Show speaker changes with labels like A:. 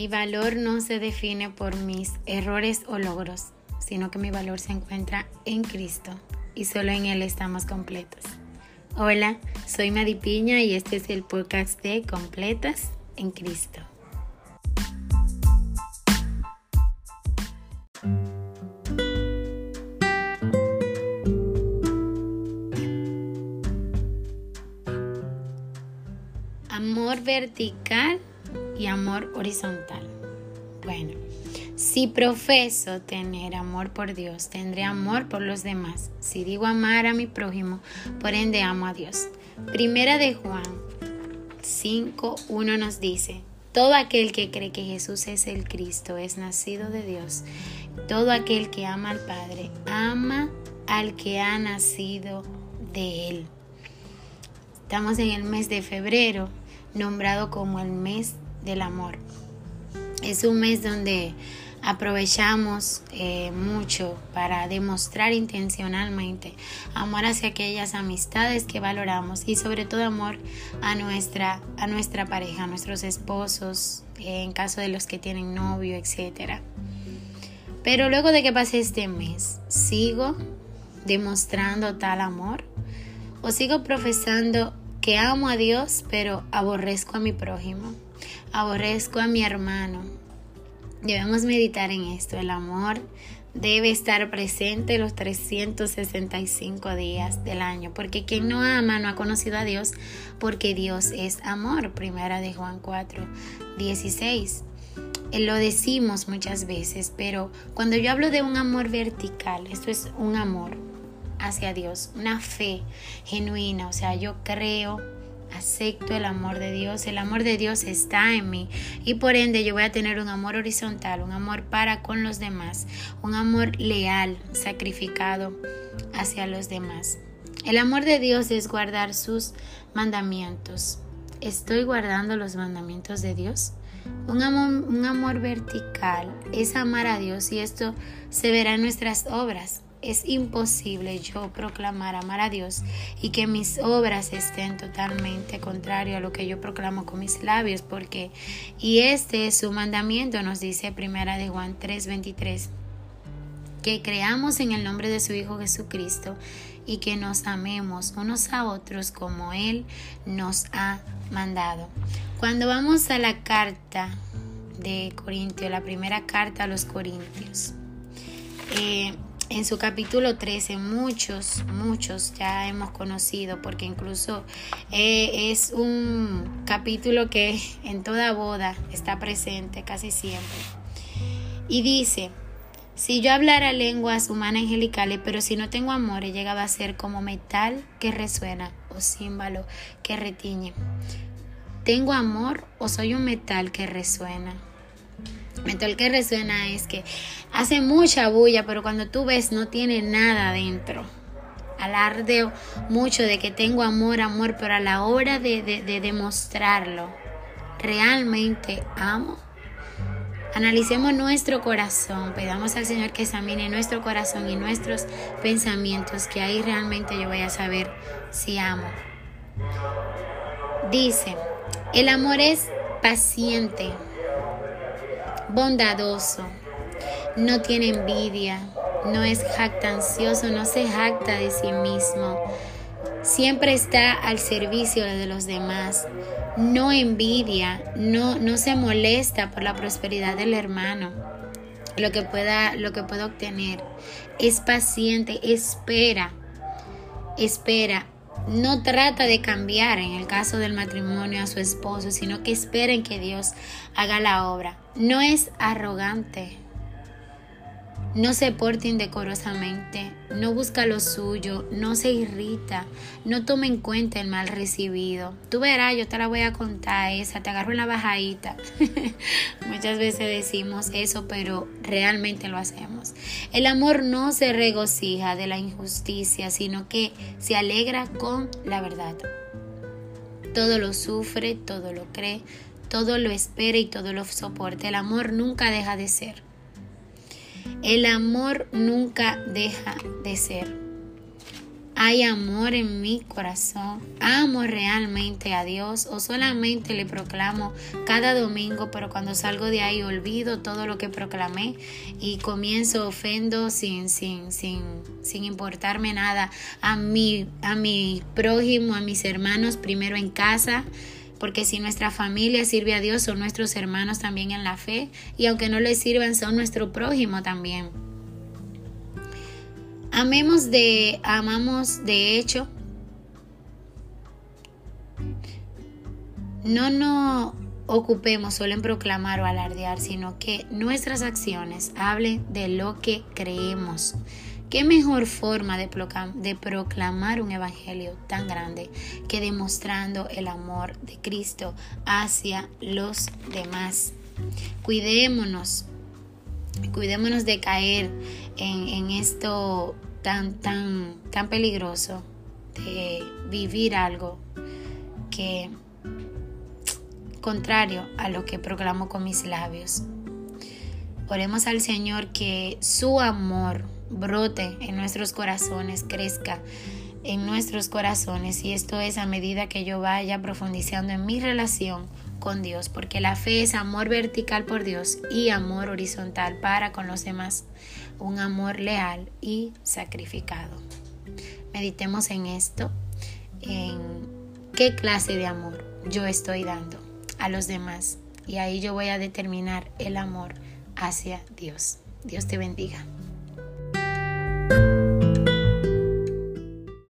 A: Mi valor no se define por mis errores o logros, sino que mi valor se encuentra en Cristo y solo en Él estamos completos. Hola, soy Madi Piña y este es el podcast de Completas en Cristo. Amor vertical y amor horizontal. Si profeso tener amor por Dios, tendré amor por los demás. Si digo amar a mi prójimo, por ende amo a Dios. Primera de Juan 5.1 nos dice, todo aquel que cree que Jesús es el Cristo es nacido de Dios. Todo aquel que ama al Padre ama al que ha nacido de Él. Estamos en el mes de febrero, nombrado como el mes del amor. Es un mes donde aprovechamos eh, mucho para demostrar intencionalmente amor hacia aquellas amistades que valoramos y sobre todo amor a nuestra, a nuestra pareja, a nuestros esposos, eh, en caso de los que tienen novio, etc. Pero luego de que pase este mes, ¿sigo demostrando tal amor? ¿O sigo profesando que amo a Dios pero aborrezco a mi prójimo? Aborrezco a mi hermano. Debemos meditar en esto. El amor debe estar presente los 365 días del año, porque quien no ama no ha conocido a Dios, porque Dios es amor. Primera de Juan 4, 16. Lo decimos muchas veces, pero cuando yo hablo de un amor vertical, esto es un amor hacia Dios, una fe genuina, o sea, yo creo acepto el amor de Dios, el amor de Dios está en mí y por ende yo voy a tener un amor horizontal, un amor para con los demás, un amor leal, sacrificado hacia los demás. El amor de Dios es guardar sus mandamientos. ¿Estoy guardando los mandamientos de Dios? Un amor, un amor vertical es amar a Dios y esto se verá en nuestras obras. Es imposible yo proclamar amar a Dios y que mis obras estén totalmente contrario a lo que yo proclamo con mis labios, porque y este es su mandamiento, nos dice Primera de Juan 3:23, que creamos en el nombre de su Hijo Jesucristo y que nos amemos unos a otros como Él nos ha mandado. Cuando vamos a la carta de Corintios, la primera carta a los Corintios, eh, en su capítulo 13 muchos, muchos ya hemos conocido porque incluso eh, es un capítulo que en toda boda está presente casi siempre. Y dice, si yo hablara lenguas humanas angelicales, pero si no tengo amor, he llegado a ser como metal que resuena o címbalo que retiñe. ¿Tengo amor o soy un metal que resuena? Metal que resuena es que hace mucha bulla, pero cuando tú ves no tiene nada dentro. Alardeo mucho de que tengo amor, amor, pero a la hora de, de demostrarlo, realmente amo. Analicemos nuestro corazón, pedamos al Señor que examine nuestro corazón y nuestros pensamientos, que ahí realmente yo voy a saber si amo. Dice, el amor es paciente, bondadoso, no tiene envidia, no es jactancioso, no se jacta de sí mismo, siempre está al servicio de los demás, no envidia, no, no se molesta por la prosperidad del hermano, lo que pueda, lo que pueda obtener, es paciente, espera, espera, no trata de cambiar en el caso del matrimonio a su esposo, sino que espera en que Dios haga la obra. No es arrogante, no se porta indecorosamente, no busca lo suyo, no se irrita, no toma en cuenta el mal recibido. Tú verás, yo te la voy a contar esa, te agarro en la bajadita. Muchas veces decimos eso, pero realmente lo hacemos. El amor no se regocija de la injusticia, sino que se alegra con la verdad. Todo lo sufre, todo lo cree, todo lo espera y todo lo soporta. El amor nunca deja de ser. El amor nunca deja de ser. hay amor en mi corazón, amo realmente a Dios o solamente le proclamo cada domingo, pero cuando salgo de ahí olvido todo lo que proclamé y comienzo ofendo sin, sin, sin, sin importarme nada a mi, a mi prójimo, a mis hermanos, primero en casa porque si nuestra familia sirve a Dios, son nuestros hermanos también en la fe, y aunque no les sirvan, son nuestro prójimo también. Amemos de, amamos de hecho. No nos ocupemos solo en proclamar o alardear, sino que nuestras acciones hablen de lo que creemos. ¿Qué mejor forma de, proclamar un evangelio tan grande que demostrando el amor de Cristo hacia los demás? Cuidémonos, cuidémonos de caer en, en esto tan, tan, tan peligroso de vivir algo que contrario a lo que proclamo con mis labios. Oremos al Señor que su amor brote en nuestros corazones, crezca en nuestros corazones. Y esto es a medida que yo vaya profundizando en mi relación con Dios, porque la fe es amor vertical por Dios y amor horizontal para con los demás, un amor leal y sacrificado. Meditemos en esto, en qué clase de amor yo estoy dando a los demás. Y ahí yo voy a determinar el amor hacia Dios. Dios te bendiga.